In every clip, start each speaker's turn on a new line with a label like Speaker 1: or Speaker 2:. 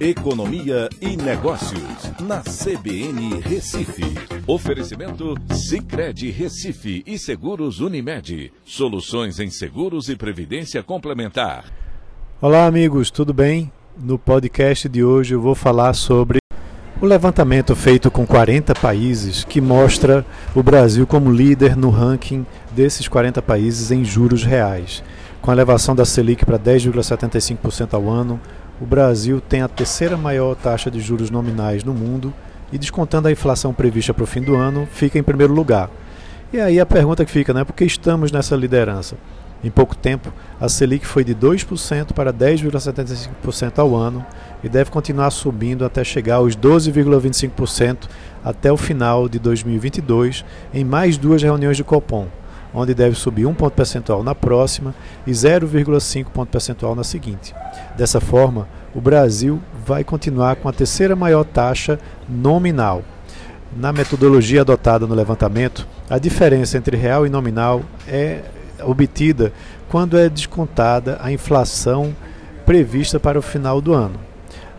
Speaker 1: Economia e Negócios, na CBN Recife. Oferecimento Cicred Recife e Seguros Unimed. Soluções em seguros e previdência complementar.
Speaker 2: Olá, amigos, tudo bem? No podcast de hoje eu vou falar sobre o levantamento feito com 40 países que mostra o Brasil como líder no ranking desses 40 países em juros reais. Com a elevação da Selic para 10,75% ao ano, o Brasil tem a terceira maior taxa de juros nominais no mundo e, descontando a inflação prevista para o fim do ano, fica em primeiro lugar. E aí a pergunta que fica, né? Por que estamos nessa liderança? Em pouco tempo, a Selic foi de 2% para 10,75% ao ano e deve continuar subindo até chegar aos 12,25% até o final de 2022, em mais duas reuniões de Copom, onde deve subir um ponto percentual na próxima e 0,5 ponto percentual na seguinte. Dessa forma, o Brasil vai continuar com a terceira maior taxa nominal. Na metodologia adotada no levantamento, a diferença entre real e nominal é obtida quando é descontada a inflação prevista para o final do ano.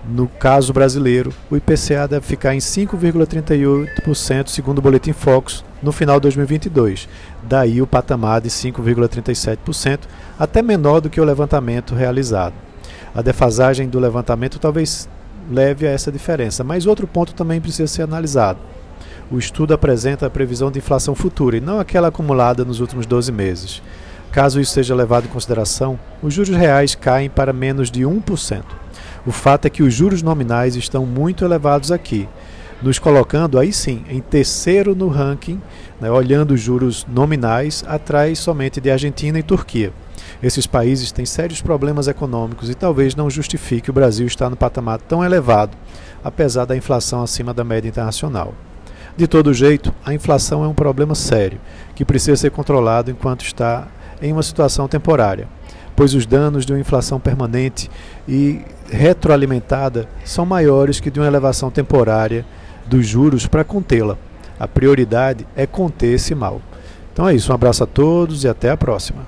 Speaker 2: No caso brasileiro, o IPCA deve ficar em 5,38%, segundo o Boletim Focus, no final de 2022. Daí o patamar de 5,37%, até menor do que o levantamento realizado. A defasagem do levantamento talvez leve a essa diferença, mas outro ponto também precisa ser analisado. O estudo apresenta a previsão de inflação futura e não aquela acumulada nos últimos 12 meses. Caso isso seja levado em consideração, os juros reais caem para menos de 1%. O fato é que os juros nominais estão muito elevados aqui, nos colocando aí sim em terceiro no ranking, né, olhando os juros nominais, atrás somente de Argentina e Turquia. Esses países têm sérios problemas econômicos e talvez não justifique o Brasil estar no patamar tão elevado, apesar da inflação acima da média internacional. De todo jeito, a inflação é um problema sério, que precisa ser controlado enquanto está em uma situação temporária pois os danos de uma inflação permanente e retroalimentada são maiores que de uma elevação temporária dos juros para contê-la. A prioridade é conter esse mal. Então é isso, um abraço a todos e até a próxima.